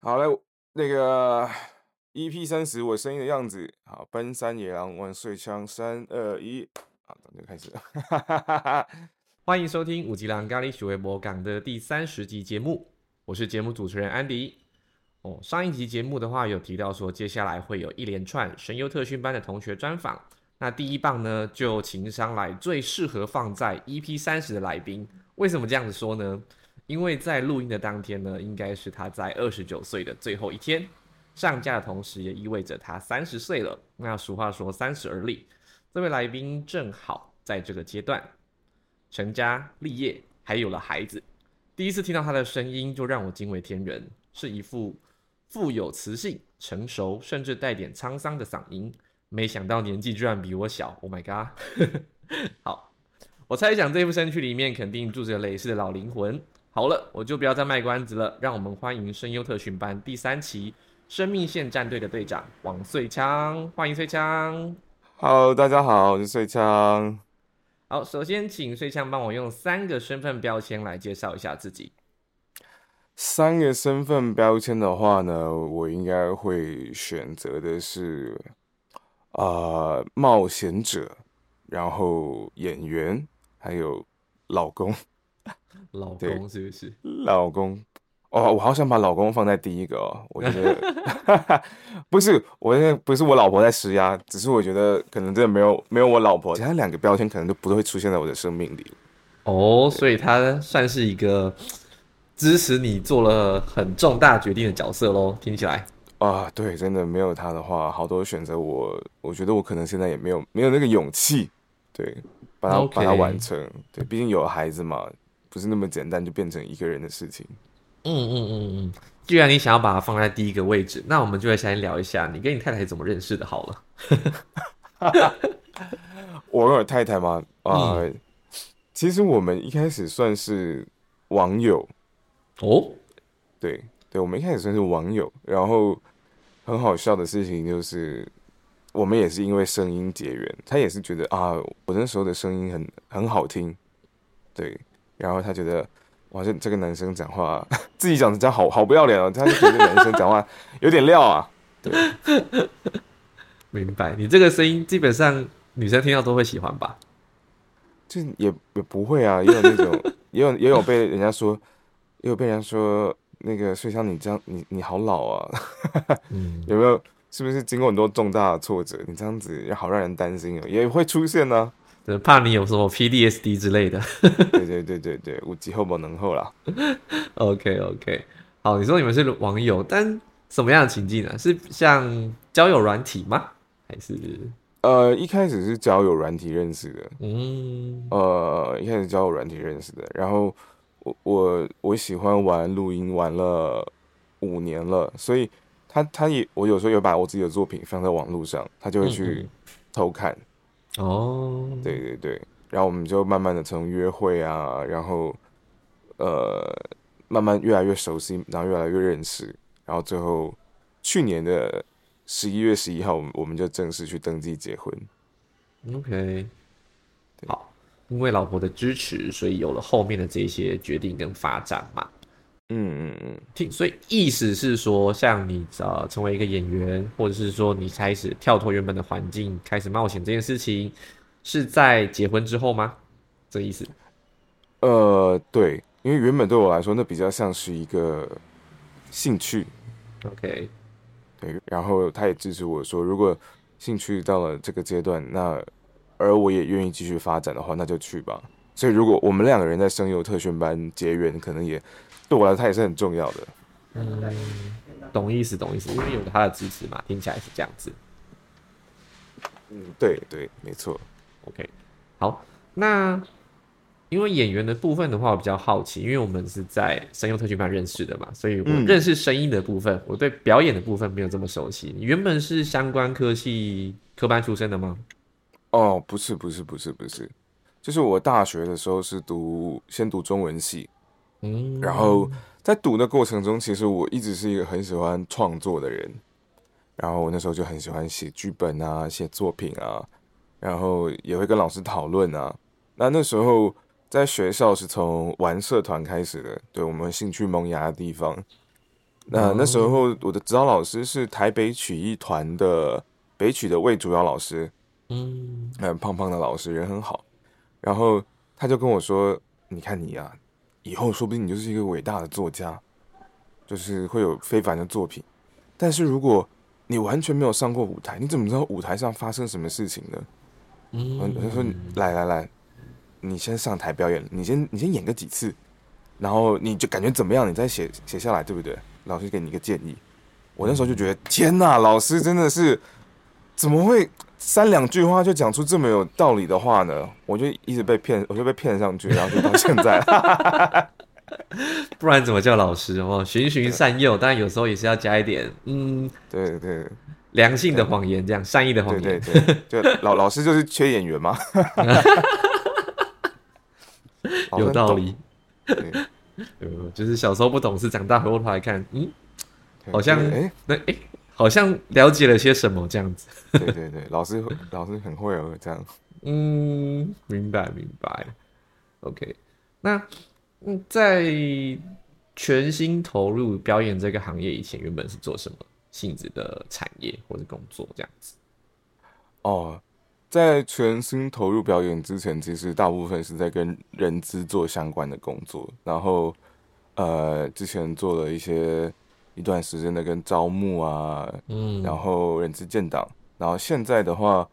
好了，那个 EP 三十，我声音的样子。好，奔山野狼万岁枪，三二一，好，那就开始了。欢迎收听五吉狼咖喱许微博港的第三十集节目，我是节目主持人安迪。哦，上一集节目的话有提到说，接下来会有一连串神优特训班的同学专访。那第一棒呢，就请上来最适合放在 EP 三十的来宾。为什么这样子说呢？因为在录音的当天呢，应该是他在二十九岁的最后一天上架的同时，也意味着他三十岁了。那俗话说三十而立，这位来宾正好在这个阶段成家立业，还有了孩子。第一次听到他的声音，就让我惊为天人，是一副富有磁性、成熟，甚至带点沧桑的嗓音。没想到年纪居然比我小，Oh my god！好，我猜想这部身躯里面肯定住着类似的老灵魂。好了，我就不要再卖关子了，让我们欢迎声优特训班第三期生命线战队的队长王穗枪，欢迎穗枪。Hello，大家好，我是穗枪。好，首先请穗枪帮我用三个身份标签来介绍一下自己。三个身份标签的话呢，我应该会选择的是。啊，冒险者，然后演员，还有老公，老公是不是？老公，哦，我好想把老公放在第一个哦。我觉得 不是，我现在不是我老婆在施压，只是我觉得可能真的没有没有我老婆，其他两个标签可能就不会出现在我的生命里。哦，所以他算是一个支持你做了很重大决定的角色喽，听起来。啊，对，真的没有他的话，好多选择我，我觉得我可能现在也没有没有那个勇气，对，把它把它完成，对，毕竟有了孩子嘛，不是那么简单就变成一个人的事情。嗯嗯嗯嗯，既然你想要把它放在第一个位置，那我们就来先聊一下你跟你太太怎么认识的。好了，我跟我太太嘛，啊，其实我们一开始算是网友哦，对。对，我们一开始算是网友，然后很好笑的事情就是，我们也是因为声音结缘，他也是觉得啊，我那时候的声音很很好听，对，然后他觉得哇，这这个男生讲话，自己讲的讲好好不要脸哦，他就觉得男生讲话有点料啊，对，明白，你这个声音基本上女生听到都会喜欢吧？就也也不会啊，也有那种，也有也有被人家说，也有被人家说。那个，所以像你这样，你你好老啊，有没有？是不是经过很多重大的挫折？你这样子也好让人担心哦，也会出现呢。怕你有什么 PDSD 之类的。对对对对对，无极后不能后啦。OK OK，好，你说你们是网友，但什么样的情境呢？是像交友软体吗？还是呃，一开始是交友软体认识的。嗯，呃，一开始交友软体认识的，然后。我我喜欢玩录音，玩了五年了，所以他他也我有时候有把我自己的作品放在网络上，他就会去偷看。哦，对对对，然后我们就慢慢的从约会啊，然后呃慢慢越来越熟悉，然后越来越认识，然后最后去年的十一月十一号，我们我们就正式去登记结婚。OK，好。因为老婆的支持，所以有了后面的这些决定跟发展嘛。嗯嗯嗯，听，所以意思是说，像你呃成为一个演员，或者是说你开始跳脱原本的环境，开始冒险这件事情，是在结婚之后吗？这意思？呃，对，因为原本对我来说，那比较像是一个兴趣。OK，对，然后他也支持我说，如果兴趣到了这个阶段，那。而我也愿意继续发展的话，那就去吧。所以，如果我们两个人在声优特训班结缘，可能也对我来说，他也是很重要的。嗯，懂意思，懂意思，因为有他的支持嘛，听起来是这样子。嗯，对对，没错。OK，好，那因为演员的部分的话，我比较好奇，因为我们是在声优特训班认识的嘛，所以我认识声音的部分，我对表演的部分没有这么熟悉。你原本是相关科系科班出身的吗？哦，不是，不是，不是，不是，就是我大学的时候是读先读中文系，嗯，然后在读的过程中，其实我一直是一个很喜欢创作的人，然后我那时候就很喜欢写剧本啊，写作品啊，然后也会跟老师讨论啊。那那时候在学校是从玩社团开始的，对我们兴趣萌芽的地方，那那时候我的指导老师是台北曲艺团的北曲的魏主要老师，嗯，胖胖的老师人很好，然后他就跟我说：“你看你呀，以后说不定你就是一个伟大的作家，就是会有非凡的作品。但是如果你完全没有上过舞台，你怎么知道舞台上发生什么事情呢？”嗯，他说：“来来来，你先上台表演，你先你先演个几次，然后你就感觉怎么样，你再写写下来，对不对？”老师给你一个建议，我那时候就觉得天哪，老师真的是怎么会三两句话就讲出这么有道理的话呢？我就一直被骗，我就被骗上去，然后就到现在。不然怎么叫老师哦？循循善诱，但有时候也是要加一点，嗯，对对，良性的谎言，这样善意的谎言。对对对，就老老师就是缺演员嘛？有道理。呃，就是小时候不懂事，长大回过头来看，嗯，好像哎，那哎，好像了解了些什么这样子。对对对，老师老师很会哦，这样。嗯，明白明白。OK，那嗯，在全心投入表演这个行业以前，原本是做什么性质的产业或者工作这样子？哦。在全心投入表演之前，其实大部分是在跟人资做相关的工作。然后，呃，之前做了一些一段时间的跟招募啊，嗯，然后人资建档。然后现在的话，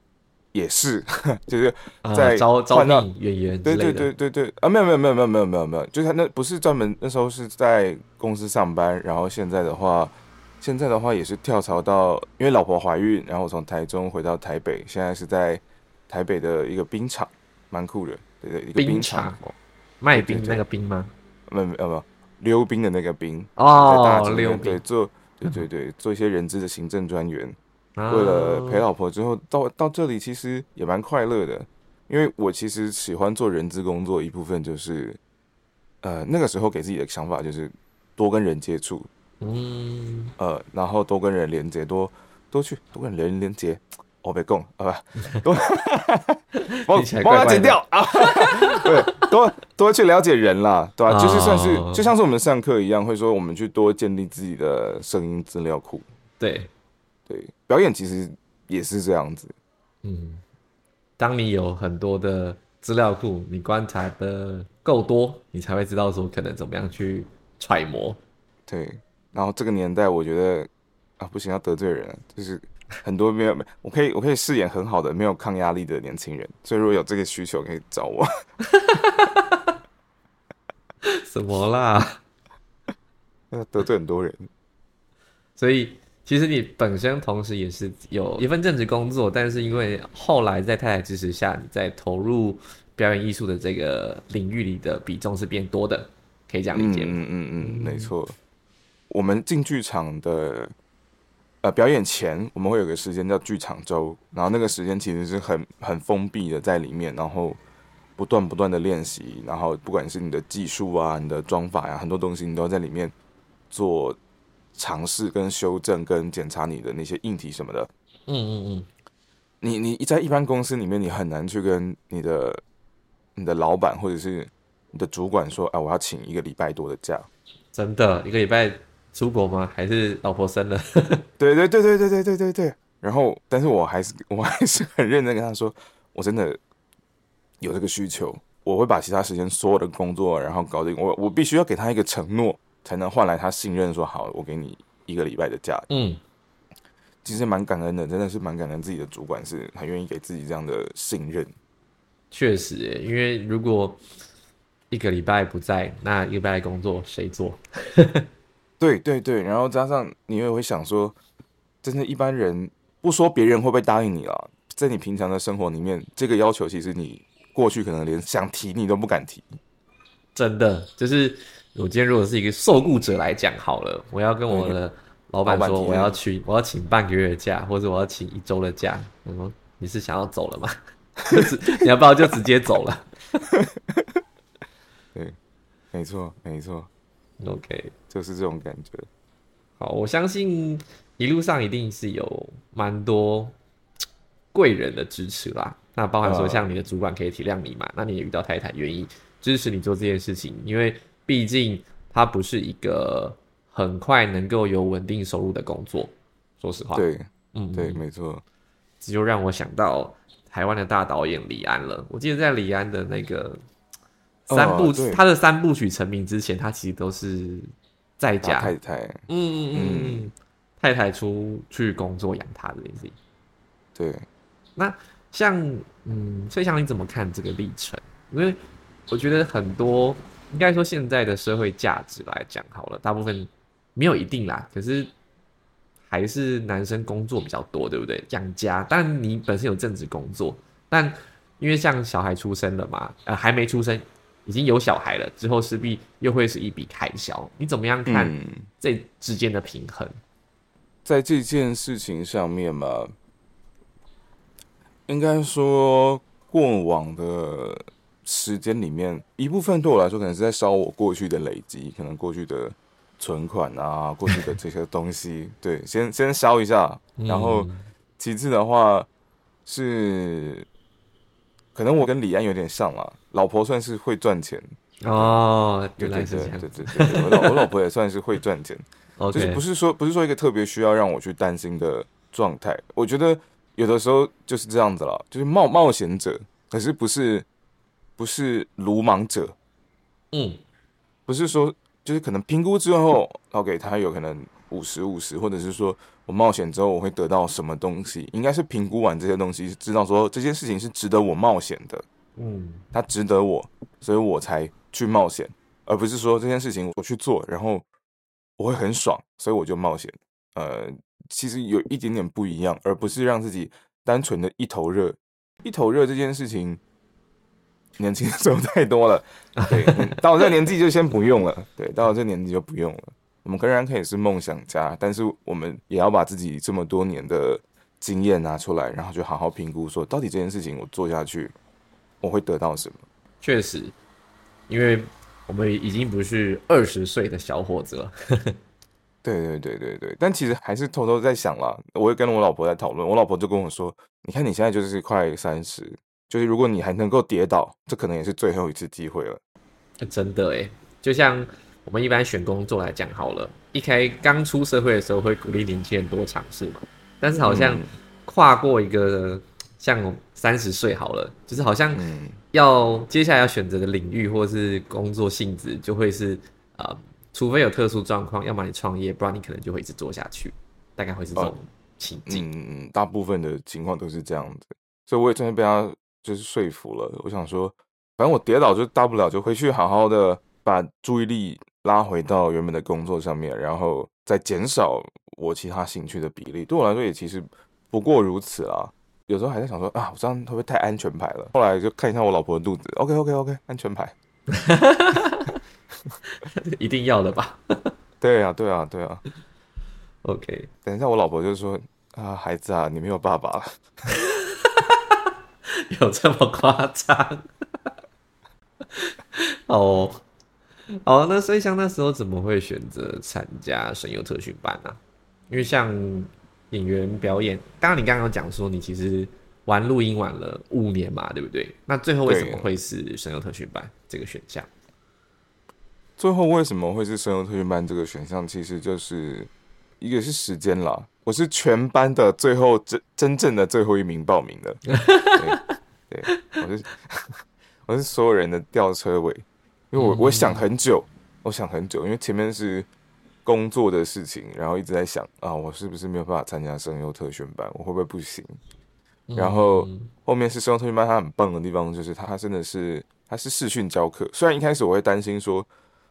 也是 就是在招招聘演员。对对对对对啊，没有没有没有没有没有没有没有，就是那不是专门那时候是在公司上班。然后现在的话。现在的话也是跳槽到，因为老婆怀孕，然后从台中回到台北，现在是在台北的一个冰场，蛮酷的，对对，一个冰场，卖冰那个冰吗？没有没有没有，溜冰的那个冰哦，溜冰，对，做对对对，做一些人资的行政专员，为了陪老婆之后到到这里，其实也蛮快乐的，因为我其实喜欢做人资工作，一部分就是，呃，那个时候给自己的想法就是多跟人接触。嗯，呃，然后多跟人连接，多多去多跟人连接。我别讲，啊不，多，帮帮他剪掉啊。对，多多去了解人啦，对吧？就是算是就像是我们上课一样，会说我们去多建立自己的声音资料库。对，对，表演其实也是这样子。嗯，当你有很多的资料库，你观察的够多，你才会知道说可能怎么样去揣摩。对。然后这个年代，我觉得啊，不行，要得罪人，就是很多没有没，我可以我可以饰演很好的没有抗压力的年轻人，所以如果有这个需求，可以找我。什么啦？要得罪很多人，所以其实你本身同时也是有一份正职工作，但是因为后来在太太支持下，你在投入表演艺术的这个领域里的比重是变多的，可以这样理解吗？嗯嗯嗯，没错。我们进剧场的，呃，表演前我们会有个时间叫剧场周，然后那个时间其实是很很封闭的，在里面，然后不断不断的练习，然后不管是你的技术啊、你的装法呀，很多东西你都要在里面做尝试、跟修正、跟检查你的那些硬体什么的。嗯嗯嗯。你你在一般公司里面，你很难去跟你的你的老板或者是你的主管说，啊，我要请一个礼拜多的假。真的，一个礼拜。出国吗？还是老婆生了？对对对对对对对对对。然后，但是我还是我还是很认真跟他说，我真的有这个需求，我会把其他时间所有的工作然后搞定。我我必须要给他一个承诺，才能换来他信任。说好，我给你一个礼拜的假。嗯，其实蛮感恩的，真的是蛮感恩自己的主管是很愿意给自己这样的信任。确实，因为如果一个礼拜不在，那一个礼拜工作谁做？对对对，然后加上你也会想说，真的，一般人不说别人会不会答应你了，在你平常的生活里面，这个要求其实你过去可能连想提你都不敢提。真的，就是我今天如果是一个受雇者来讲好了，我要跟我的老板说我要去，我要请半个月的假，或者我要请一周的假，我说你是想要走了吗？你要不要就直接走了？对，没错，没错。OK，就是这种感觉。好，我相信一路上一定是有蛮多贵人的支持啦。那包含说，像你的主管可以体谅你嘛？那你也遇到太太愿意支持你做这件事情，因为毕竟它不是一个很快能够有稳定收入的工作。说实话，对，嗯，对，没错。这就让我想到台湾的大导演李安了。我记得在李安的那个三部，他的三部曲成名之前，他其实都是在家太太，嗯嗯嗯，太太出去工作养他的事情。对，那像嗯，所以像你怎么看这个历程？因为我觉得很多，应该说现在的社会价值来讲，好了，大部分没有一定啦，可是还是男生工作比较多，对不对？养家，但你本身有正职工作，但因为像小孩出生了嘛，呃，还没出生，已经有小孩了，之后势必又会是一笔开销，你怎么样看这之间的平衡？在这件事情上面嘛。应该说，过往的时间里面，一部分对我来说，可能是在烧我过去的累积，可能过去的存款啊，过去的这些东西，对，先先烧一下。然后，其次的话是，可能我跟李安有点像啦，老婆算是会赚钱。哦，对对对对对对，我老我老婆也算是会赚钱，就是不是说不是说一个特别需要让我去担心的状态，我觉得。有的时候就是这样子了，就是冒冒险者，可是不是不是鲁莽者，嗯，不是说就是可能评估之后，OK，他有可能五十五十，或者是说我冒险之后我会得到什么东西，应该是评估完这些东西，知道说这件事情是值得我冒险的，嗯，它值得我，所以我才去冒险，而不是说这件事情我去做，然后我会很爽，所以我就冒险，呃。其实有一点点不一样，而不是让自己单纯的一头热。一头热这件事情，年轻的时候太多了。对，到我这年纪就先不用了。对，到我这年纪就不用了。我们仍然可以是梦想家，但是我们也要把自己这么多年的经验拿出来，然后就好好评估，说到底这件事情我做下去，我会得到什么？确实，因为我们已经不是二十岁的小伙子了。对对对对对，但其实还是偷偷在想了。我也跟我老婆在讨论，我老婆就跟我说：“你看你现在就是快三十，就是如果你还能够跌倒，这可能也是最后一次机会了。”真的诶，就像我们一般选工作来讲好了，一开刚出社会的时候会鼓励年轻人多尝试嘛，但是好像跨过一个像三十岁好了，就是好像要接下来要选择的领域或是工作性质就会是啊。除非有特殊状况，要么你创业，不然你可能就会一直做下去，大概会是这种情境。嗯嗯，大部分的情况都是这样子，所以我也真的被他就是说服了。我想说，反正我跌倒就大不了，就回去好好的把注意力拉回到原本的工作上面，然后再减少我其他兴趣的比例。对我来说也其实不过如此啦。有时候还在想说啊，我这样会不会太安全牌了？后来就看一下我老婆的肚子，OK OK OK，安全牌。一定要的吧？对啊，对啊，对啊。OK，等一下，我老婆就说：“啊，孩子啊，你没有爸爸了。”有这么夸张？哦，哦，那所以像那时候怎么会选择参加声优特训班呢？因为像演员表演，刚刚你刚刚讲说你其实玩录音玩了五年嘛，对不对？那最后为什么会是声优特训班这个选项？最后为什么会是声优特训班这个选项？其实就是一个是时间啦，我是全班的最后真真正的最后一名报名的，对，我是 我是所有人的吊车尾，因为我我想很久，我想很久，因为前面是工作的事情，然后一直在想啊，我是不是没有办法参加声优特训班？我会不会不行？然后后面是声优特训班，它很棒的地方就是它真的是它是视讯教课，虽然一开始我会担心说。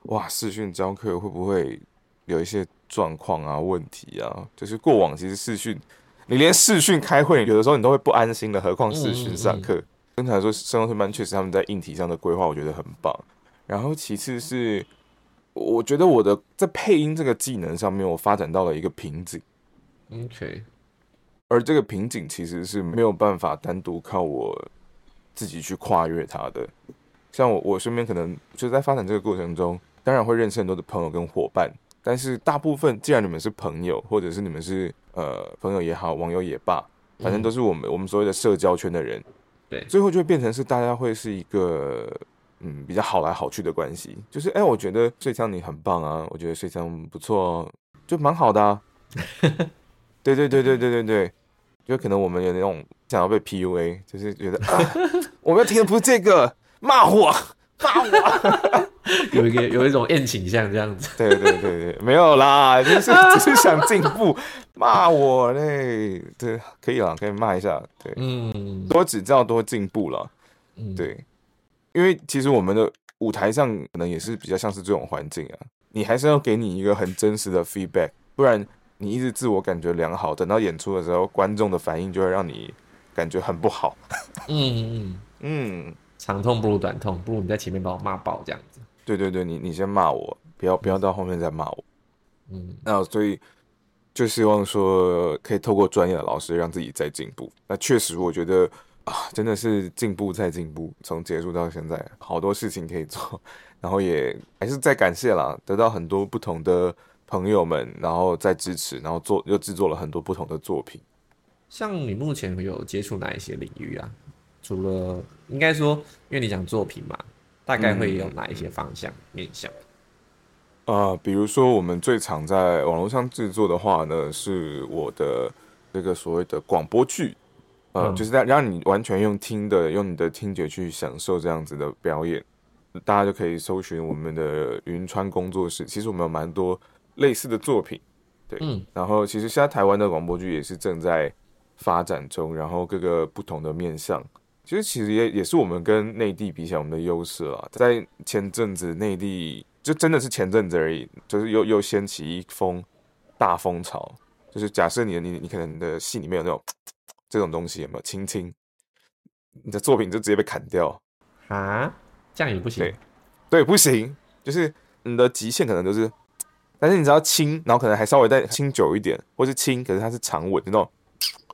哇，视讯教课会不会有一些状况啊、问题啊？就是过往其实视讯，你连视讯开会，有的时候你都会不安心的，何况视讯上课。刚才说声优特训班确实他们在硬体上的规划，我觉得很棒。然后其次是，我觉得我的在配音这个技能上面，我发展到了一个瓶颈。OK，而这个瓶颈其实是没有办法单独靠我自己去跨越它的。像我，我身边可能就在发展这个过程中。当然会认识很多的朋友跟伙伴，但是大部分既然你们是朋友，或者是你们是呃朋友也好，网友也罢，反正都是我们我们所谓的社交圈的人，对，最后就会变成是大家会是一个嗯比较好来好去的关系，就是哎，我觉得睡枪你很棒啊，我觉得睡枪不错，就蛮好的啊。对对对对对对对，就可能我们有那种想要被 PUA，就是觉得啊，我们要听的不是这个，骂我骂我，有一个有一种厌倾向这样子。对对对对，没有啦，就是只是想进步，骂我嘞，对，可以了，可以骂一下，对，嗯，多指教多进步了，嗯，对，因为其实我们的舞台上可能也是比较像是这种环境啊，你还是要给你一个很真实的 feedback，不然。你一直自我感觉良好，等到演出的时候，观众的反应就会让你感觉很不好。嗯嗯 嗯，长痛不如短痛，不如你在前面把我骂爆这样子。对对对，你你先骂我，不要不要到后面再骂我。嗯，那所以就希望说可以透过专业的老师让自己再进步。那确实，我觉得啊，真的是进步再进步，从结束到现在，好多事情可以做，然后也还是在感谢啦，得到很多不同的。朋友们，然后再支持，然后做又制作了很多不同的作品。像你目前有接触哪一些领域啊？除了应该说，因为你讲作品嘛，大概会有哪一些方向面向？啊，比如说我们最常在网络上制作的话呢，是我的这个所谓的广播剧，呃，就是在让你完全用听的，用你的听觉去享受这样子的表演。大家就可以搜寻我们的云川工作室。其实我们有蛮多。类似的作品，对，嗯，然后其实现在台湾的广播剧也是正在发展中，然后各个不同的面向，其实其实也也是我们跟内地比起来我们的优势啊。在前阵子内地就真的是前阵子而已，就是又又掀起一风大风潮，就是假设你的你你可能的戏里面有那种这种东西有没有亲亲，你的作品就直接被砍掉啊？这样也不行，对，对，不行，就是你的极限可能就是。但是你只要轻，然后可能还稍微再轻久一点，或是轻，可是它是长吻那种，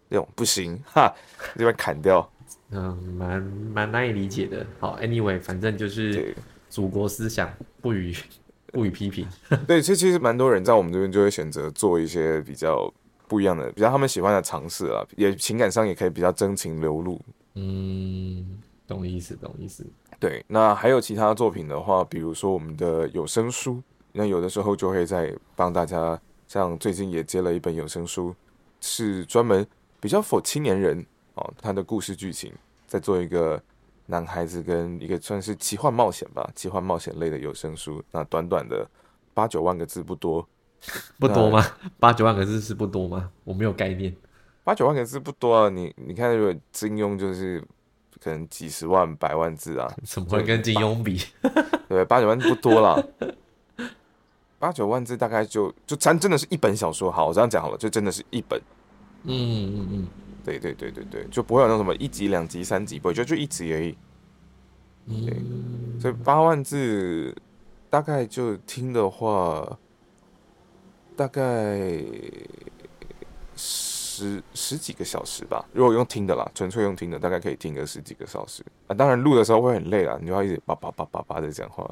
那种不行哈，这边砍掉，嗯，蛮蛮难以理解的。好，anyway，反正就是祖国思想不予 不予批评。对，其实其实蛮多人在我们这边就会选择做一些比较不一样的，比较他们喜欢的尝试啊，也情感上也可以比较真情流露。嗯，懂意思，懂意思。对，那还有其他作品的话，比如说我们的有声书。那有的时候就会在帮大家，像最近也接了一本有声书，是专门比较否青年人哦，他的故事剧情在做一个男孩子跟一个算是奇幻冒险吧，奇幻冒险类的有声书。那短短的八九万个字不多，不多吗？八九万个字是不多吗？我没有概念。八九万个字不多啊，你你看如果金庸就是可能几十万、百万字啊，怎么会跟金庸比？对，八九万不多啦。八九万字大概就就咱真的是一本小说，好，我这样讲好了，就真的是一本。嗯嗯嗯，对对对对对，就不会有那什么一集、两集、三集，不会，就就一集而已。对，所以八万字大概就听的话，大概十十几个小时吧。如果用听的啦，纯粹用听的，大概可以听个十几个小时。啊，当然录的时候会很累啦，你就要一直叭叭叭叭叭的讲话。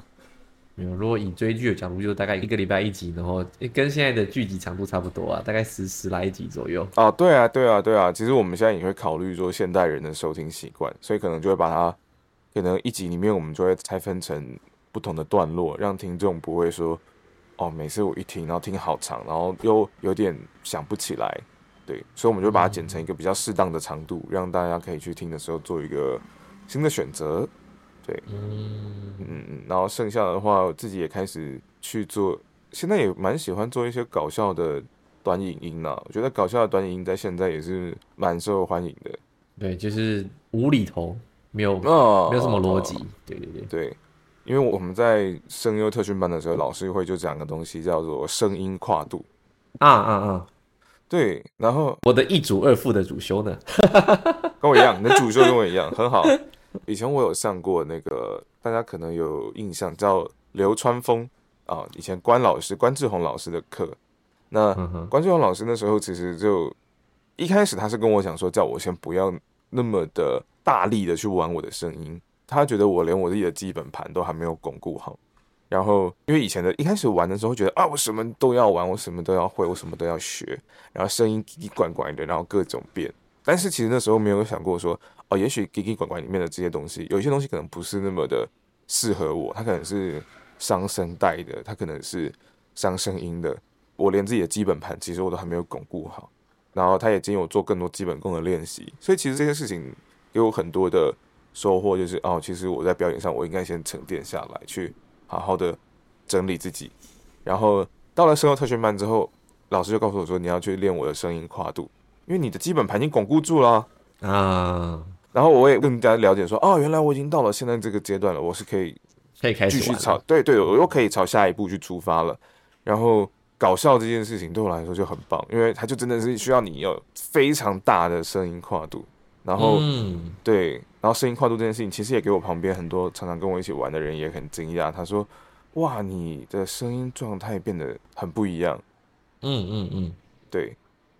没有，如果以追剧的角度，就大概一个礼拜一集，然后跟现在的剧集长度差不多啊，大概十十来集左右。哦，对啊，对啊，对啊。其实我们现在也会考虑说现代人的收听习惯，所以可能就会把它，可能一集里面我们就会拆分成不同的段落，让听众不会说，哦，每次我一听，然后听好长，然后又有点想不起来。对，所以我们就把它剪成一个比较适当的长度，让大家可以去听的时候做一个新的选择。对，嗯嗯然后剩下的话，我自己也开始去做，现在也蛮喜欢做一些搞笑的短影音呐。我觉得搞笑的短影音在现在也是蛮受欢迎的。对，就是无厘头，没有没有什么逻辑。对对对对，因为我们在声优特训班的时候，老师会就讲个东西叫做声音跨度。啊啊啊！对，然后我的一主二副的主修呢，跟我一样，你的主修跟我一样，很好。以前我有上过那个，大家可能有印象，叫流川枫啊。以前关老师关志宏老师的课，那关志宏老师那时候其实就一开始他是跟我讲说，叫我先不要那么的大力的去玩我的声音。他觉得我连我自己的基本盘都还没有巩固好。然后因为以前的一开始玩的时候，觉得啊，我什么都要玩，我什么都要会，我什么都要学，然后声音叽叽呱呱的，然后各种变。但是其实那时候没有想过说。哦，也许叽叽呱呱里面的这些东西，有一些东西可能不是那么的适合我，他可能是伤声带的，他可能是伤声音的。我连自己的基本盘其实我都还没有巩固好，然后他也建议我做更多基本功的练习。所以其实这件事情给我很多的收获，就是哦，其实我在表演上我应该先沉淀下来，去好好的整理自己。然后到了声优特训班之后，老师就告诉我说，你要去练我的声音跨度，因为你的基本盘已经巩固住了啊。然后我也更加了解说，哦，原来我已经到了现在这个阶段了，我是可以可以开始继续朝对对，我又可以朝下一步去出发了。然后。搞笑这件事情对我来说就很棒，因为它就真的是需要你有非常大的声音跨度，然后嗯对，然后声音跨度这件事情其实也给我旁边很多常常跟我一起玩的人也很惊讶，他说：“哇，你的声音状态变得很不一样。”嗯嗯嗯，对，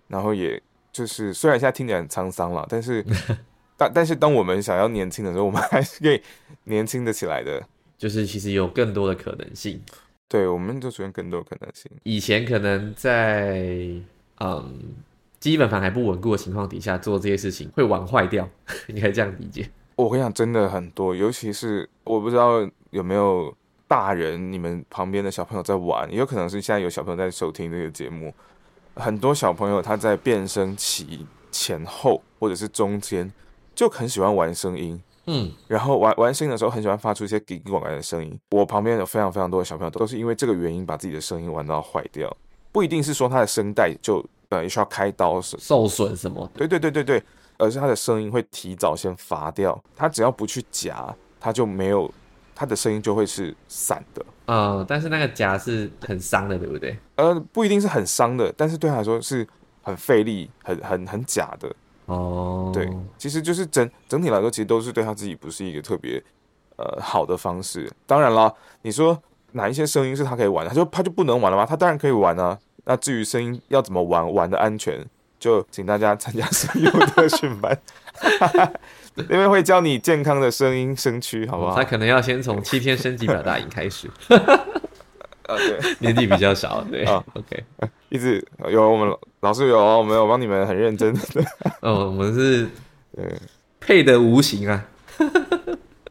然后也就是虽然现在听起来很沧桑了，但是 但但是当我们想要年轻的时候，我们还是可以年轻的起来的，就是其实有更多的可能性。对，我们就出现更多可能性。以前可能在嗯基本盘还不稳固的情况底下做这些事情，会玩坏掉，应该这样理解。我跟你讲，真的很多，尤其是我不知道有没有大人，你们旁边的小朋友在玩，也有可能是现在有小朋友在收听这个节目。很多小朋友他在变声期前后或者是中间，就很喜欢玩声音。嗯，然后玩玩声音的时候，很喜欢发出一些给广来的声音。我旁边有非常非常多的小朋友，都是因为这个原因把自己的声音玩到坏掉。不一定是说他的声带就呃需要开刀受损什么？对对对对对，而是他的声音会提早先发掉。他只要不去夹，他就没有他的声音就会是散的。嗯，但是那个夹是很伤的，对不对？呃，不一定是很伤的，但是对他来说是很费力、很很很假的。哦，对，其实就是整整体来说，其实都是对他自己不是一个特别呃好的方式。当然啦，你说哪一些声音是他可以玩的，他就他就不能玩了吗？他当然可以玩啊。那至于声音要怎么玩，玩的安全，就请大家参加声优特训 班，因为会教你健康的声音声区，好不好？他可能要先从七天升级表达营开始。啊，对，年纪比较小，对啊，OK，一直有我们老师有啊，我们有帮你们很认真的，哦，我们是对配的无形啊，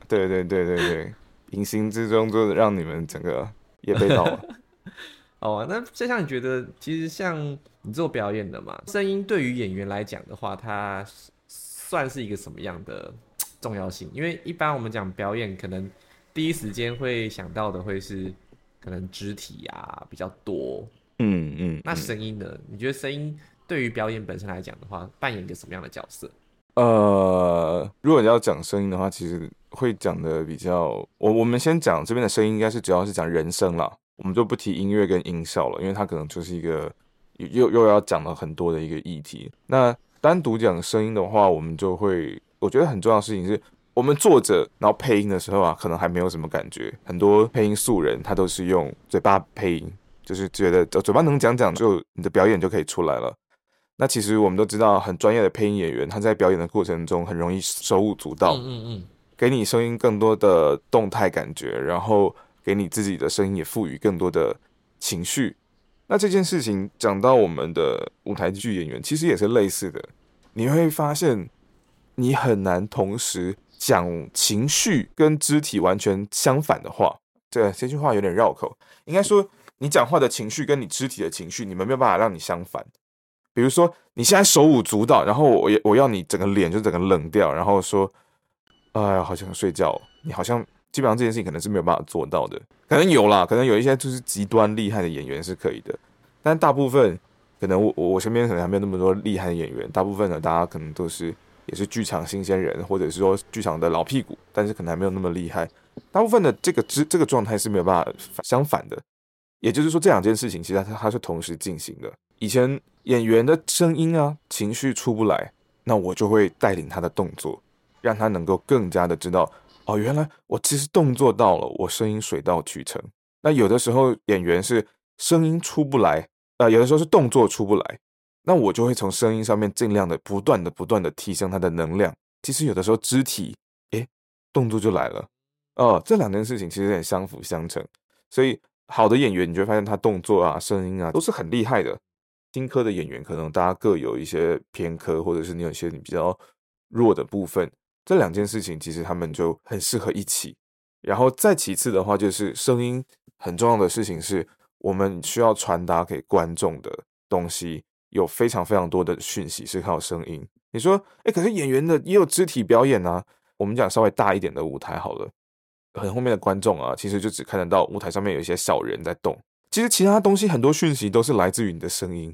对对对对对，隐形之中就让你们整个也被到了。哦，那就像你觉得，其实像你做表演的嘛，声音对于演员来讲的话，它算是一个什么样的重要性？因为一般我们讲表演，可能第一时间会想到的会是。可能肢体啊比较多，嗯嗯，那声音呢？你觉得声音对于表演本身来讲的话，扮演一个什么样的角色？呃，如果你要讲声音的话，其实会讲的比较，我我们先讲这边的声音，应该是主要是讲人声啦，我们就不提音乐跟音效了，因为它可能就是一个又又要讲了很多的一个议题。那单独讲声音的话，我们就会，我觉得很重要的事情是。我们坐着，然后配音的时候啊，可能还没有什么感觉。很多配音素人，他都是用嘴巴配音，就是觉得嘴巴能讲讲，就你的表演就可以出来了。那其实我们都知道，很专业的配音演员，他在表演的过程中很容易手舞足蹈，嗯嗯嗯，给你声音更多的动态感觉，然后给你自己的声音也赋予更多的情绪。那这件事情讲到我们的舞台剧演员，其实也是类似的。你会发现，你很难同时。讲情绪跟肢体完全相反的话，这这句话有点绕口。应该说，你讲话的情绪跟你肢体的情绪，你们没有办法让你相反。比如说，你现在手舞足蹈，然后我我要你整个脸就整个冷掉，然后说，哎呀，好想睡觉。你好像基本上这件事情可能是没有办法做到的。可能有啦，可能有一些就是极端厉害的演员是可以的，但大部分可能我我身边可能还没有那么多厉害的演员，大部分的大家可能都是。也是剧场新鲜人，或者是说剧场的老屁股，但是可能还没有那么厉害。大部分的这个之这个状态是没有办法相反的，也就是说这两件事情其实它它是同时进行的。以前演员的声音啊情绪出不来，那我就会带领他的动作，让他能够更加的知道哦，原来我其实动作到了，我声音水到渠成。那有的时候演员是声音出不来，呃，有的时候是动作出不来。那我就会从声音上面尽量的不断的不断的提升他的能量。其实有的时候肢体，诶，动作就来了。哦，这两件事情其实有点相辅相成。所以好的演员，你就会发现他动作啊、声音啊都是很厉害的。新科的演员可能大家各有一些偏科，或者是你有一些你比较弱的部分。这两件事情其实他们就很适合一起。然后再其次的话，就是声音很重要的事情是我们需要传达给观众的东西，有非常非常多的讯息是靠声音。你说，哎，可是演员的也有肢体表演啊。我们讲稍微大一点的舞台好了，很后面的观众啊，其实就只看得到舞台上面有一些小人在动。其实其他东西很多讯息都是来自于你的声音，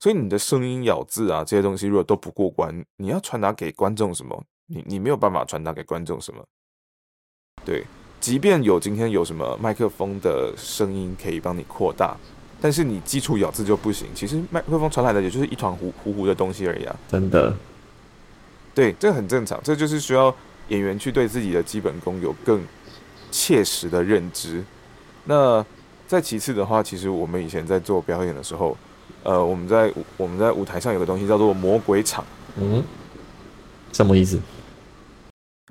所以你的声音咬字啊这些东西如果都不过关，你要传达给观众什么？你你没有办法传达给观众什么？对，即便有今天有什么麦克风的声音可以帮你扩大，但是你基础咬字就不行。其实麦克风传来的也就是一团糊糊糊的东西而已啊。真的，对，这很正常，这就是需要。演员去对自己的基本功有更切实的认知。那再其次的话，其实我们以前在做表演的时候，呃，我们在我们在舞台上有个东西叫做魔鬼场。嗯，什么意思？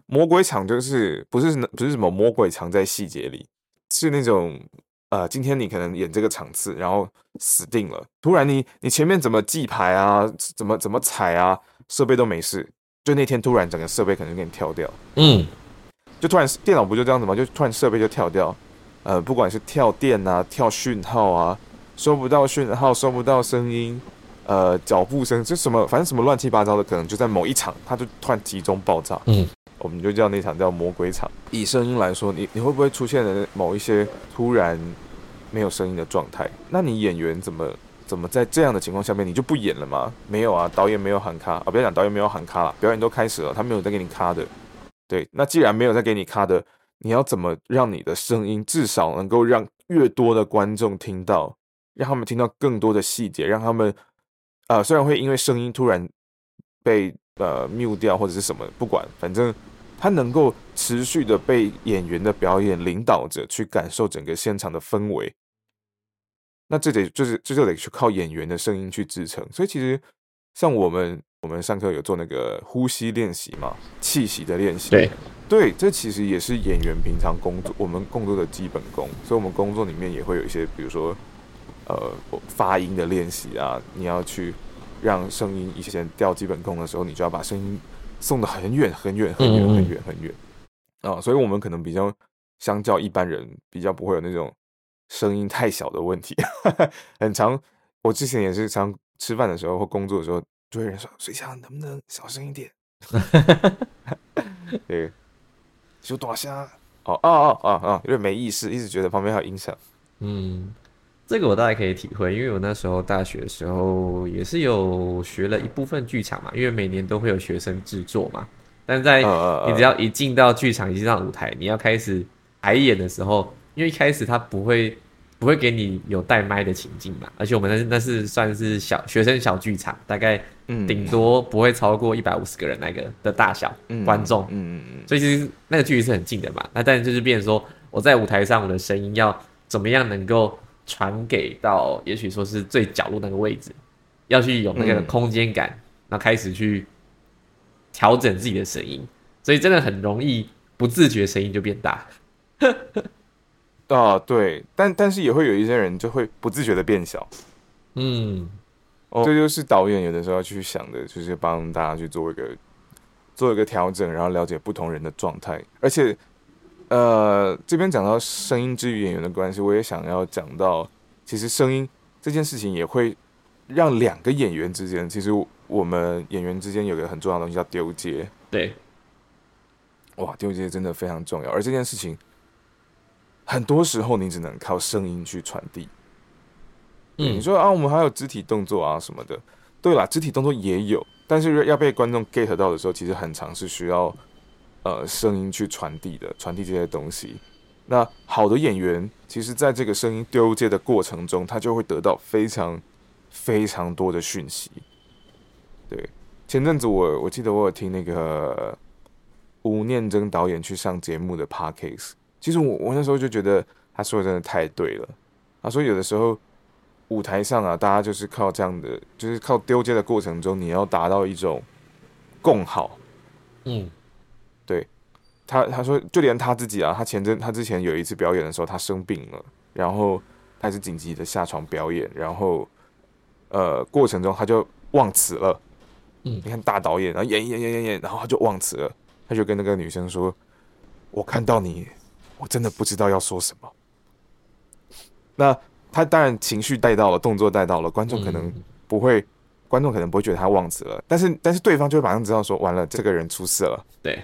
魔鬼场就是不是不是什么魔鬼藏在细节里，是那种呃，今天你可能演这个场次，然后死定了。突然你你前面怎么记牌啊，怎么怎么踩啊，设备都没事。就那天突然整个设备可能给你跳掉，嗯，就突然电脑不就这样子吗？就突然设备就跳掉，呃，不管是跳电啊、跳讯号啊，收不到讯号、收不到声音，呃，脚步声，就什么反正什么乱七八糟的，可能就在某一场，它就突然集中爆炸，嗯，我们就叫那场叫魔鬼场。以声音来说，你你会不会出现了某一些突然没有声音的状态？那你演员怎么？怎么在这样的情况下面你就不演了吗？没有啊，导演没有喊卡啊，不要讲导演没有喊卡了，表演都开始了，他没有再给你卡的。对，那既然没有再给你卡的，你要怎么让你的声音至少能够让越多的观众听到，让他们听到更多的细节，让他们啊，虽然会因为声音突然被呃 mute 掉或者是什么，不管，反正他能够持续的被演员的表演领导着去感受整个现场的氛围。那这得就是这就得去靠演员的声音去支撑，所以其实像我们我们上课有做那个呼吸练习嘛，气息的练习。对对，这其实也是演员平常工作我们工作的基本功，所以我们工作里面也会有一些，比如说呃发音的练习啊，你要去让声音以前调基本功的时候，你就要把声音送得很远很远很远很远很远啊，所以我们可能比较相较一般人比较不会有那种。声音太小的问题，很长。我之前也是常吃饭的时候或工作的时候，就会人说：“水下能不能小声一点？” 对，就多下。哦哦哦哦哦，有点没意思，一直觉得旁边还有音响。嗯，这个我大概可以体会，因为我那时候大学的时候也是有学了一部分剧场嘛，因为每年都会有学生制作嘛。但在你只要一进到剧场，一进到舞台，你要开始排演的时候，因为一开始他不会。不会给你有带麦的情境嘛？而且我们那那是算是小学生小剧场，大概顶多不会超过一百五十个人那个的大小观众。嗯嗯嗯。所以其实那个距离是很近的嘛。那但就是变成说，我在舞台上我的声音要怎么样能够传给到，也许说是最角落那个位置，要去有那个空间感，那开始去调整自己的声音。所以真的很容易不自觉声音就变大。啊，对，但但是也会有一些人就会不自觉的变小，嗯，这就是导演有的时候要去想的，就是帮大家去做一个做一个调整，然后了解不同人的状态。而且，呃，这边讲到声音之于演员的关系，我也想要讲到，其实声音这件事情也会让两个演员之间，其实我们演员之间有个很重要的东西叫丢接。对，哇，丢接真的非常重要，而这件事情。很多时候你只能靠声音去传递。嗯，你说啊，我们还有肢体动作啊什么的。对啦，肢体动作也有，但是要被观众 get 到的时候，其实很长是需要呃声音去传递的，传递这些东西。那好的演员，其实在这个声音丢接的过程中，他就会得到非常非常多的讯息。对，前阵子我我记得我有听那个吴念真导演去上节目的 parkcase。其实我我那时候就觉得他说的真的太对了。他说有的时候舞台上啊，大家就是靠这样的，就是靠丢接的过程中，你要达到一种共好。嗯，他他说就连他自己啊，他前阵他之前有一次表演的时候，他生病了，然后他是紧急的下床表演，然后呃过程中他就忘词了。嗯，你看大导演，然后演演演演演，然后他就忘词了，他就跟那个女生说：“我看到你。”我真的不知道要说什么。那他当然情绪带到了，动作带到了，观众可能不会，观众可能不会觉得他忘词了，但是但是对方就会马上知道说，完了，这个人出事了。对，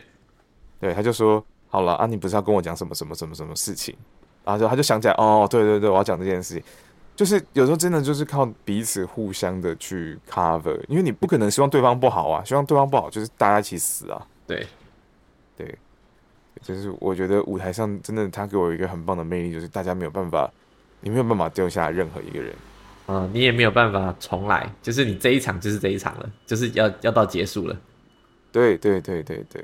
对，他就说好了啊，你不是要跟我讲什么什么什么什么事情？然后就他就想起来，哦，对对对，我要讲这件事情，就是有时候真的就是靠彼此互相的去 cover，因为你不可能希望对方不好啊，希望对方不好就是大家一起死啊。对，对，就是我觉得舞台上真的他给我一个很棒的魅力，就是大家没有办法。你没有办法丢下任何一个人，嗯，你也没有办法重来，就是你这一场就是这一场了，就是要要到结束了。对对对对对，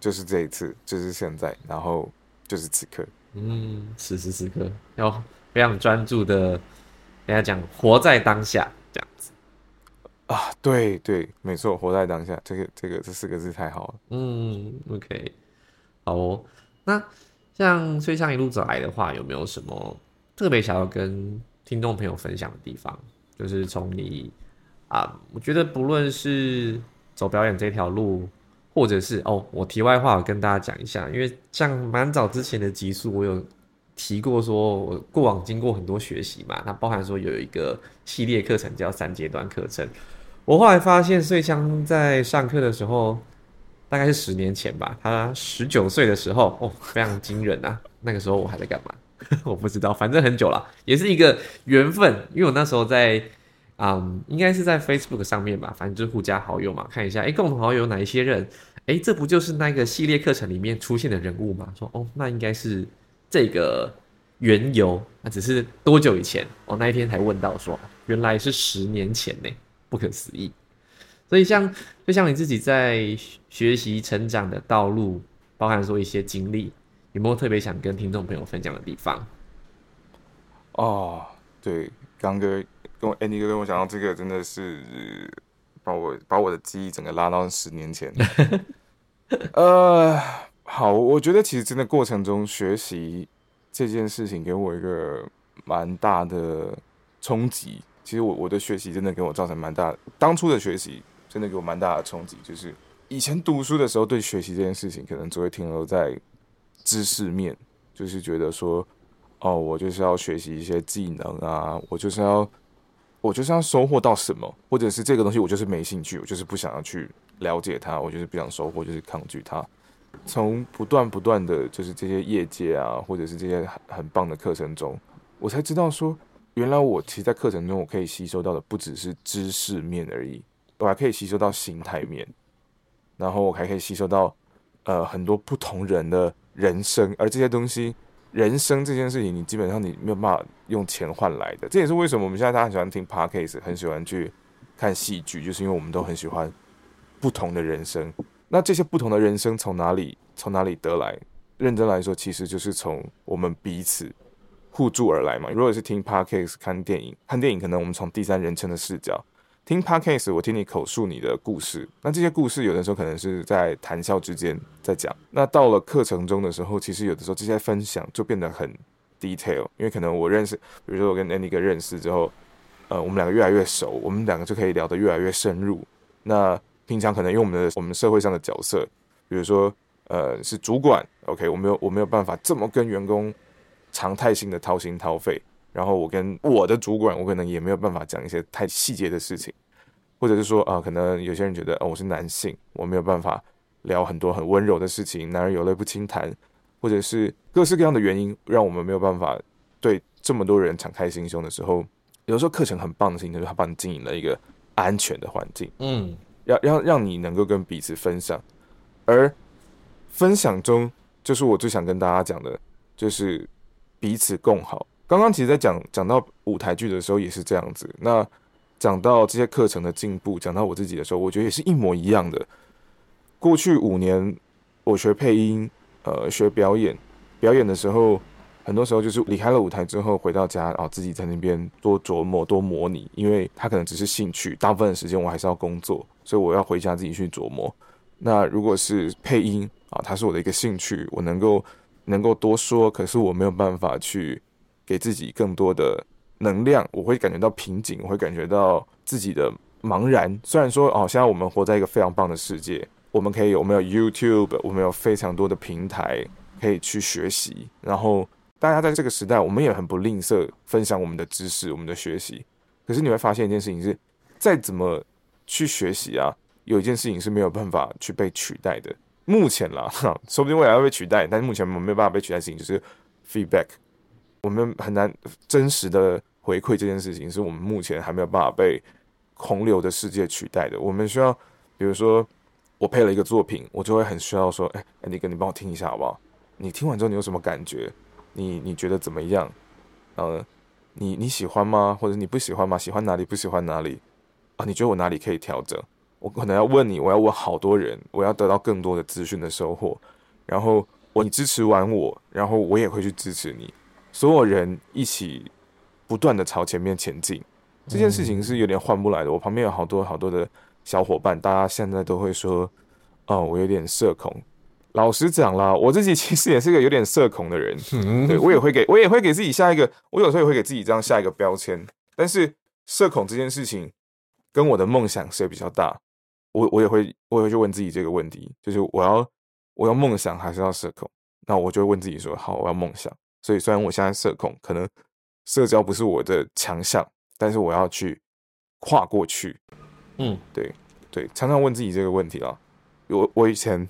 就是这一次，就是现在，然后就是此刻，嗯，此时此刻要非常专注的，跟他讲活在当下这样子。啊，对对，没错，活在当下，这个这个这四个字太好了。嗯，OK，好哦。那像崔像一路走来的话，有没有什么？特别想要跟听众朋友分享的地方，就是从你啊，我觉得不论是走表演这条路，或者是哦，我题外话跟大家讲一下，因为像蛮早之前的集数，我有提过，说我过往经过很多学习嘛，那包含说有一个系列课程叫三阶段课程，我后来发现穗香在上课的时候，大概是十年前吧，他十九岁的时候，哦，非常惊人啊，那个时候我还在干嘛？我不知道，反正很久了，也是一个缘分。因为我那时候在，嗯，应该是在 Facebook 上面吧，反正就是互加好友嘛，看一下，哎，共同好友有哪一些人？哎，这不就是那个系列课程里面出现的人物吗？说，哦，那应该是这个缘由。那只是多久以前？我那一天才问到，说原来是十年前呢，不可思议。所以像，就像你自己在学习成长的道路，包含说一些经历。有没有特别想跟听众朋友分享的地方？哦，对，刚哥跟我 Andy 哥跟我讲到这个，真的是把我把我的记忆整个拉到十年前。呃，好，我觉得其实真的过程中学习这件事情给我一个蛮大的冲击。其实我我的学习真的给我造成蛮大，当初的学习真的给我蛮大的冲击。就是以前读书的时候，对学习这件事情可能只会停留在。知识面就是觉得说，哦，我就是要学习一些技能啊，我就是要，我就是要收获到什么，或者是这个东西我就是没兴趣，我就是不想要去了解它，我就是不想收获，就是抗拒它。从不断不断的就是这些业界啊，或者是这些很很棒的课程中，我才知道说，原来我其实在课程中我可以吸收到的不只是知识面而已，我还可以吸收到心态面，然后我还可以吸收到呃很多不同人的。人生，而这些东西，人生这件事情，你基本上你没有办法用钱换来的。这也是为什么我们现在大家喜欢听 podcast，很喜欢去看戏剧，就是因为我们都很喜欢不同的人生。那这些不同的人生从哪里从哪里得来？认真来说，其实就是从我们彼此互助而来嘛。如果是听 podcast 看电影，看电影可能我们从第三人称的视角。听 podcast，我听你口述你的故事。那这些故事有的时候可能是在谈笑之间在讲。那到了课程中的时候，其实有的时候这些分享就变得很 detail，因为可能我认识，比如说我跟 Andy 哥认识之后，呃，我们两个越来越熟，我们两个就可以聊得越来越深入。那平常可能因为我们的我们社会上的角色，比如说呃是主管，OK，我没有我没有办法这么跟员工常态性的掏心掏肺。然后我跟我的主管，我可能也没有办法讲一些太细节的事情，或者是说啊，可能有些人觉得哦，我是男性，我没有办法聊很多很温柔的事情，男人有泪不轻弹，或者是各式各样的原因，让我们没有办法对这么多人敞开心胸的时候，有时候课程很棒的事情就是他帮你经营了一个安全的环境，嗯，要让让你能够跟彼此分享，而分享中就是我最想跟大家讲的，就是彼此共好。刚刚其实，在讲讲到舞台剧的时候，也是这样子。那讲到这些课程的进步，讲到我自己的时候，我觉得也是一模一样的。过去五年，我学配音，呃，学表演，表演的时候，很多时候就是离开了舞台之后，回到家，然后自己在那边多琢磨、多模拟，因为他可能只是兴趣，大部分的时间我还是要工作，所以我要回家自己去琢磨。那如果是配音啊，它是我的一个兴趣，我能够能够多说，可是我没有办法去。给自己更多的能量，我会感觉到瓶颈，我会感觉到自己的茫然。虽然说哦，现在我们活在一个非常棒的世界，我们可以有，我们有 YouTube，我们有非常多的平台可以去学习。然后大家在这个时代，我们也很不吝啬分享我们的知识、我们的学习。可是你会发现一件事情是，再怎么去学习啊，有一件事情是没有办法去被取代的。目前啦，说不定未来会被取代，但是目前我们没有办法被取代的事情就是 feedback，我们很难真实的回馈这件事情，是我们目前还没有办法被洪流的世界取代的。我们需要，比如说我配了一个作品，我就会很需要说，哎，你跟你帮我听一下好不好？你听完之后你有什么感觉？你你觉得怎么样？呃，你你喜欢吗？或者你不喜欢吗？喜欢哪里？不喜欢哪里？啊，你觉得我哪里可以调整？我可能要问你，我要问好多人，我要得到更多的资讯的收获。然后我你支持完我，然后我也会去支持你。所有人一起不断的朝前面前进，这件事情是有点换不来的。我旁边有好多好多的小伙伴，大家现在都会说：“哦，我有点社恐。”老实讲啦，我自己其实也是个有点社恐的人。对我也会给我也会给自己下一个，我有时候也会给自己这样下一个标签。但是社恐这件事情跟我的梦想谁比较大？我我也会我也会去问自己这个问题，就是我要我要梦想还是要社恐？那我就会问自己说，好，我要梦想。所以虽然我现在社恐，可能社交不是我的强项，但是我要去跨过去。嗯，对对，常常问自己这个问题啊。我我以前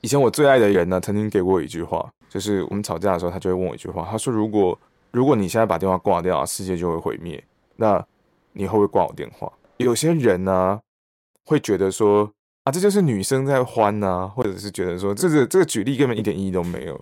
以前我最爱的人呢，曾经给过我一句话，就是我们吵架的时候，他就会问我一句话，他说：“如果如果你现在把电话挂掉，世界就会毁灭，那你会不会挂我电话？”有些人呢，会觉得说啊，这就是女生在欢呐，或者是觉得说，这个这个举例根本一点意义都没有。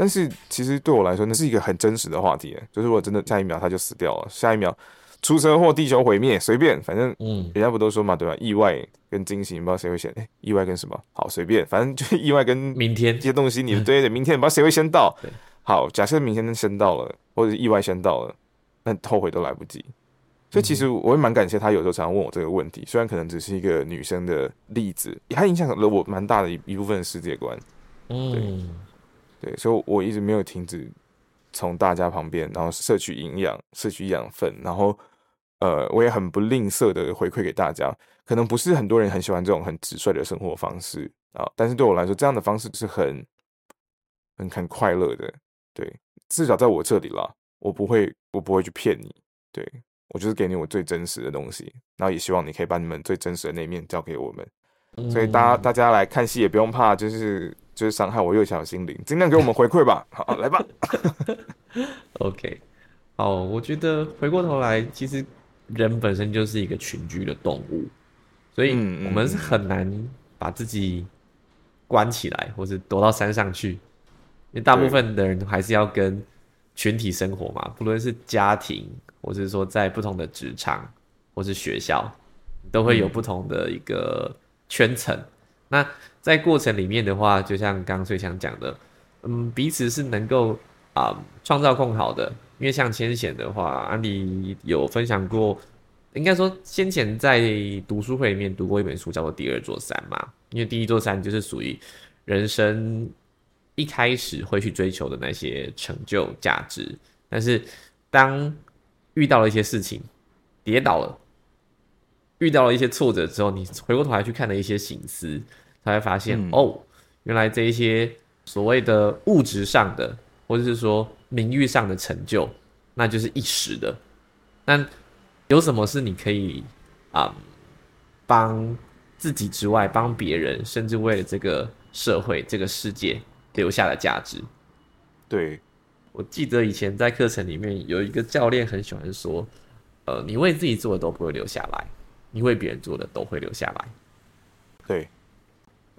但是其实对我来说，那是一个很真实的话题。就是如果真的下一秒他就死掉了，下一秒出车祸、地球毁灭，随便，反正嗯，人家不都说嘛，对吧？意外跟惊喜，你不知道谁会先？哎，意外跟什么？好，随便，反正就意外跟明天这些东西，你 对对，明天不知道谁会先到。好，假设明天先到了，或者意外先到了，那后悔都来不及。所以其实我也蛮感谢他，有时候常常问我这个问题，虽然可能只是一个女生的例子，它影响了我蛮大的一一部分世界观。嗯，对，所以我一直没有停止从大家旁边，然后摄取营养、摄取养分，然后呃，我也很不吝啬的回馈给大家。可能不是很多人很喜欢这种很直率的生活方式啊，但是对我来说，这样的方式是很很很快乐的。对，至少在我这里啦，我不会，我不会去骗你。对。我就是给你我最真实的东西，然后也希望你可以把你们最真实的那一面交给我们。所以大家大家来看戏也不用怕，就是就是伤害我幼小心灵，尽量给我们回馈吧。好，来吧。OK，好，我觉得回过头来，其实人本身就是一个群居的动物，所以我们是很难把自己关起来，或是躲到山上去，因为大部分的人还是要跟群体生活嘛，不论是家庭。或是说，在不同的职场或是学校，都会有不同的一个圈层。那在过程里面的话，就像刚刚最想讲的，嗯，彼此是能够啊创造更好的。因为像千险的话，安迪有分享过，应该说先前在读书会里面读过一本书，叫做《第二座山》嘛。因为第一座山就是属于人生一开始会去追求的那些成就价值，但是当遇到了一些事情，跌倒了，遇到了一些挫折之后，你回过头来去看了一些醒思，才会发现哦，原来这一些所谓的物质上的，或者是说名誉上的成就，那就是一时的。那有什么是你可以啊帮自己之外，帮别人，甚至为了这个社会、这个世界留下的价值？对。我记得以前在课程里面有一个教练很喜欢说：“呃，你为自己做的都不会留下来，你为别人做的都会留下来。”对，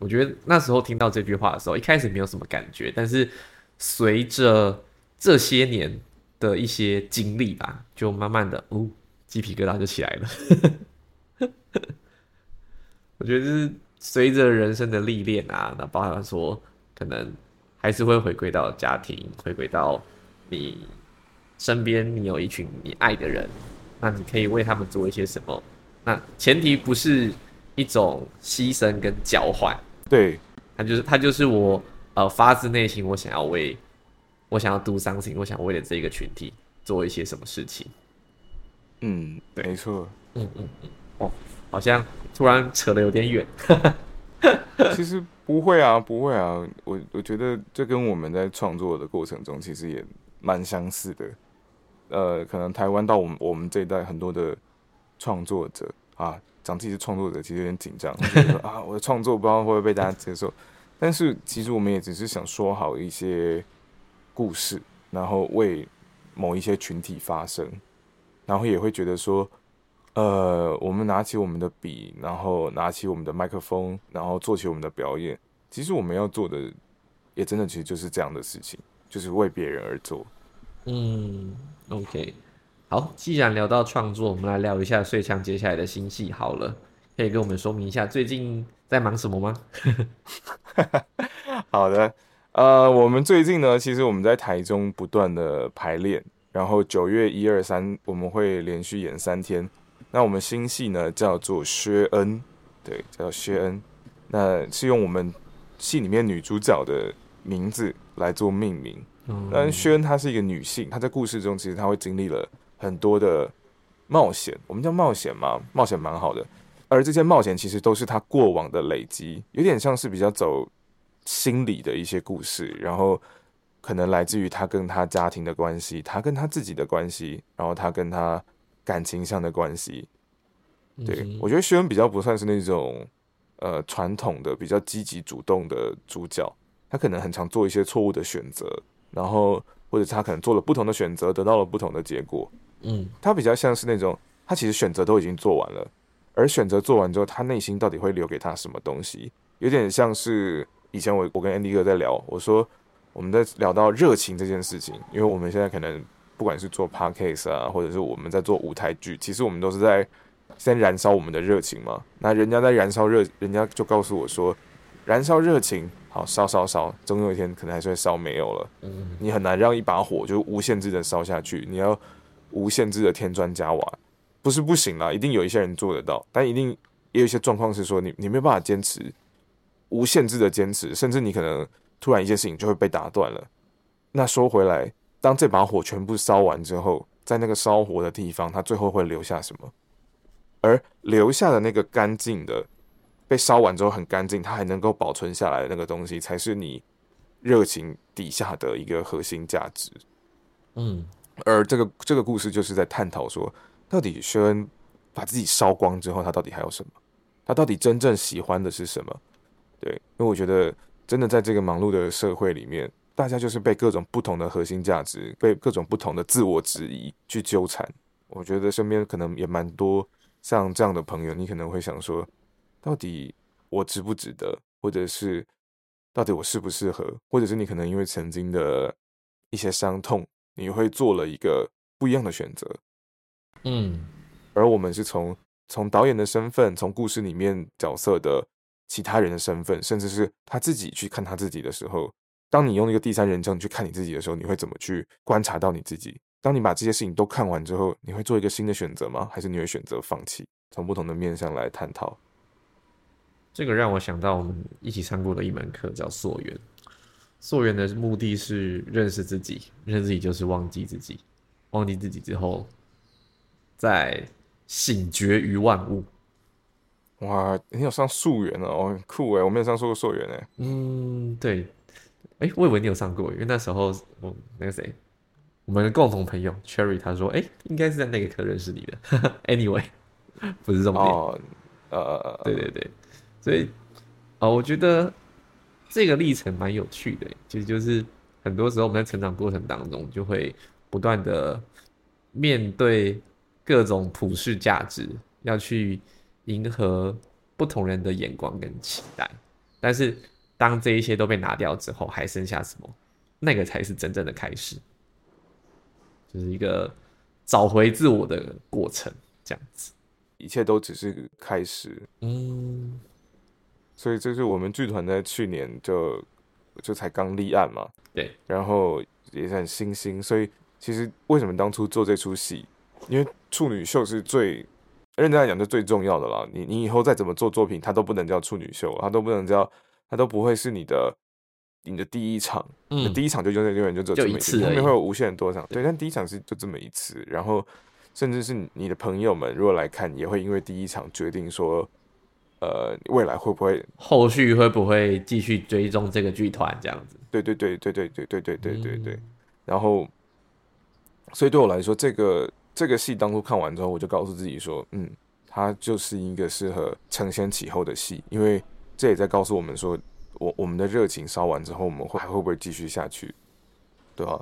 我觉得那时候听到这句话的时候，一开始没有什么感觉，但是随着这些年的一些经历吧，就慢慢的，哦，鸡皮疙瘩就起来了。我觉得是随着人生的历练啊，那包含说可能。还是会回归到家庭，回归到你身边，你有一群你爱的人，那你可以为他们做一些什么？那前提不是一种牺牲跟交换，对，他就是他就是我呃发自内心我想要为我想要 do something，我想为了这个群体做一些什么事情。嗯，没错，嗯嗯嗯，哦，好像突然扯的有点远，其实。不会啊，不会啊，我我觉得这跟我们在创作的过程中其实也蛮相似的。呃，可能台湾到我们我们这一代很多的创作者啊，讲自己是创作者其实有点紧张，啊，我的创作不知道会不会被大家接受。但是其实我们也只是想说好一些故事，然后为某一些群体发声，然后也会觉得说，呃，我们拿起我们的笔，然后拿起我们的麦克风，然后做起我们的表演。其实我们要做的，也真的其实就是这样的事情，就是为别人而做。嗯，OK，好，既然聊到创作，我们来聊一下睡枪接下来的新戏好了，可以跟我们说明一下最近。在忙什么吗？好的，呃，我们最近呢，其实我们在台中不断的排练，然后九月一二三我们会连续演三天。那我们新戏呢叫做薛恩，对，叫薛恩，那是用我们戏里面女主角的名字来做命名。但薛恩她是一个女性，她在故事中其实她会经历了很多的冒险，我们叫冒险吗？冒险蛮好的。而这些冒险其实都是他过往的累积，有点像是比较走心理的一些故事，然后可能来自于他跟他家庭的关系，他跟他自己的关系，然后他跟他感情上的关系。对我觉得薛恩比较不算是那种呃传统的比较积极主动的主角，他可能很常做一些错误的选择，然后或者他可能做了不同的选择，得到了不同的结果。嗯，他比较像是那种他其实选择都已经做完了。而选择做完之后，他内心到底会留给他什么东西？有点像是以前我我跟 Andy 哥在聊，我说我们在聊到热情这件事情，因为我们现在可能不管是做 podcast 啊，或者是我们在做舞台剧，其实我们都是在先燃烧我们的热情嘛。那人家在燃烧热，人家就告诉我说，燃烧热情，好烧烧烧，总有一天可能还是会烧没有了。嗯，你很难让一把火就无限制的烧下去，你要无限制的添砖加瓦。不是不行啦，一定有一些人做得到，但一定也有一些状况是说你你没有办法坚持无限制的坚持，甚至你可能突然一件事情就会被打断了。那说回来，当这把火全部烧完之后，在那个烧火的地方，它最后会留下什么？而留下的那个干净的，被烧完之后很干净，它还能够保存下来的那个东西，才是你热情底下的一个核心价值。嗯，而这个这个故事就是在探讨说。到底薛恩把自己烧光之后，他到底还有什么？他到底真正喜欢的是什么？对，因为我觉得真的在这个忙碌的社会里面，大家就是被各种不同的核心价值，被各种不同的自我质疑去纠缠。我觉得身边可能也蛮多像这样的朋友，你可能会想说，到底我值不值得？或者是到底我适不适合？或者是你可能因为曾经的一些伤痛，你会做了一个不一样的选择。嗯，而我们是从从导演的身份，从故事里面角色的其他人的身份，甚至是他自己去看他自己的时候，当你用一个第三人称去看你自己的时候，你会怎么去观察到你自己？当你把这些事情都看完之后，你会做一个新的选择吗？还是你会选择放弃？从不同的面向来探讨。这个让我想到我们一起上过的一门课，叫溯源。溯源的目的是认识自己，认识自己就是忘记自己，忘记自己之后。再醒觉于万物，哇！你有上溯源哦，酷哎！我没有上过溯源哎。嗯，对。哎，我以为你有上过，因为那时候我那个谁，我们的共同朋友 Cherry 他说，哎，应该是在那个课认识你的。Anyway，不是重点。哦，呃，对对对，所以啊，我觉得这个历程蛮有趣的。其实就是很多时候我们在成长过程当中，就会不断的面对。各种普世价值要去迎合不同人的眼光跟期待，但是当这一些都被拿掉之后，还剩下什么？那个才是真正的开始，就是一个找回自我的过程。这样子，一切都只是开始。嗯，所以这是我们剧团在去年就就才刚立案嘛。对，然后也是很新兴，所以其实为什么当初做这出戏？因为处女秀是最认真来讲，就最重要的啦。你你以后再怎么做作品，它都不能叫处女秀，它都不能叫，它都不会是你的你的第一场。嗯，第一场就永远永远就这么一次，后面会有无限多场。对，但第一场是就这么一次。然后，甚至是你的朋友们如果来看，也会因为第一场决定说，呃，未来会不会后续会不会继续追踪这个剧团这样子？对对对对对对对对对对对。然后，所以对我来说，这个这个戏当初看完之后，我就告诉自己说，嗯，它就是一个适合承先启后的戏，因为这也在告诉我们说，我我们的热情烧完之后，我们会还会不会继续下去，对吧？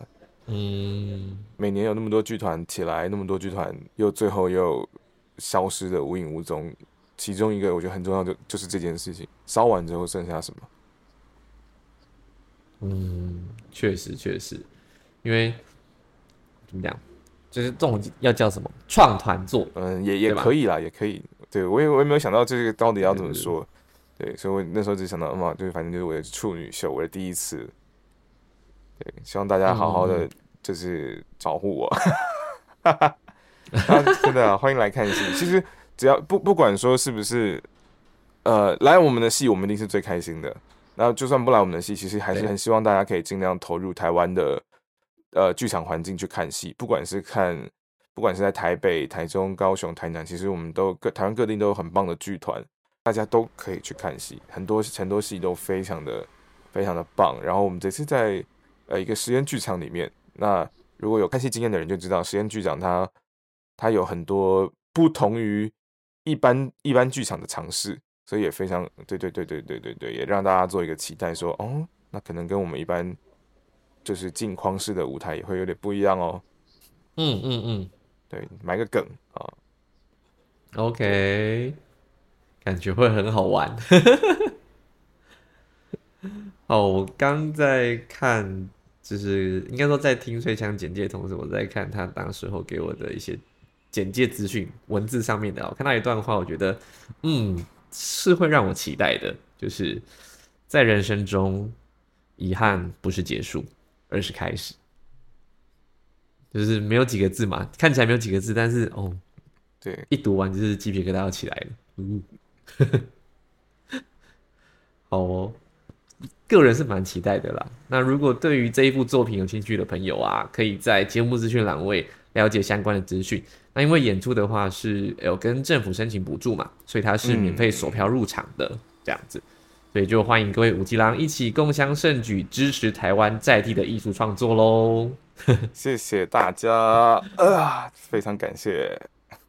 嗯，每年有那么多剧团起来，那么多剧团又最后又消失的无影无踪。其中一个我觉得很重要，就就是这件事情烧完之后剩下什么？嗯，确实确实，因为怎么讲，就是这种要叫什么创团作？嗯，也也可以啦，也可以。对我也我也没有想到这个到底要怎么说。对，所以我那时候只想到嘛，就是反正就是我的处女秀，我的第一次。对，希望大家好好的就是保护我。真的欢迎来看戏。其实只要不不管说是不是，呃，来我们的戏，我们一定是最开心的。那就算不来我们的戏，其实还是很希望大家可以尽量投入台湾的呃剧场环境去看戏。不管是看，不管是在台北、台中、高雄、台南，其实我们都各台湾各地都有很棒的剧团，大家都可以去看戏。很多很多戏都非常的非常的棒。然后我们这次在。呃，一个实验剧场里面，那如果有看戏经验的人就知道，实验剧场它它有很多不同于一般一般剧场的尝试，所以也非常对对对对对对对，也让大家做一个期待，说哦，那可能跟我们一般就是镜框式的舞台也会有点不一样哦。嗯嗯嗯，对，埋个梗啊。OK，感觉会很好玩。哦，我刚在看。就是应该说，在听崔强简介的同时，我在看他当时候给我的一些简介资讯文字上面的。我看到一段话，我觉得，嗯，是会让我期待的。就是在人生中，遗憾不是结束，而是开始。就是没有几个字嘛，看起来没有几个字，但是哦，对，一读完就是鸡皮疙瘩要起来了。嗯，好哦。个人是蛮期待的啦。那如果对于这一部作品有兴趣的朋友啊，可以在节目资讯栏位了解相关的资讯。那因为演出的话是有跟政府申请补助嘛，所以它是免费索票入场的这样子，所以就欢迎各位五吉郎一起共襄盛举，支持台湾在地的艺术创作喽。谢谢大家啊，非常感谢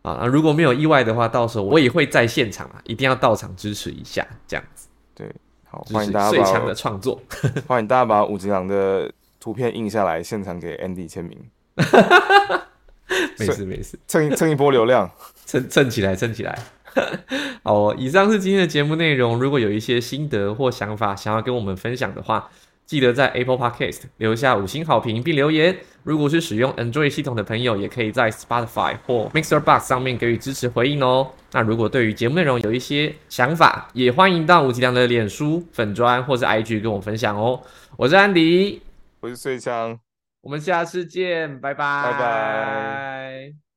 啊。那如果没有意外的话，到时候我也会在现场啊，一定要到场支持一下这样子。对。好，欢迎大家最强的创作，欢迎大家把五吉郎的图片印下来，现场给 Andy 签名。没 事没事，蹭蹭一波流量，蹭蹭起来蹭起来。好，以上是今天的节目内容。如果有一些心得或想法想要跟我们分享的话，记得在 Apple Podcast 留下五星好评并留言。如果是使用 Android 系统的朋友，也可以在 Spotify 或 Mixer Box 上面给予支持回应哦。那如果对于节目内容有一些想法，也欢迎到吴吉良的脸书粉砖或是 IG 跟我分享哦。我是安迪，我是穗强，我们下次见，拜拜，拜拜。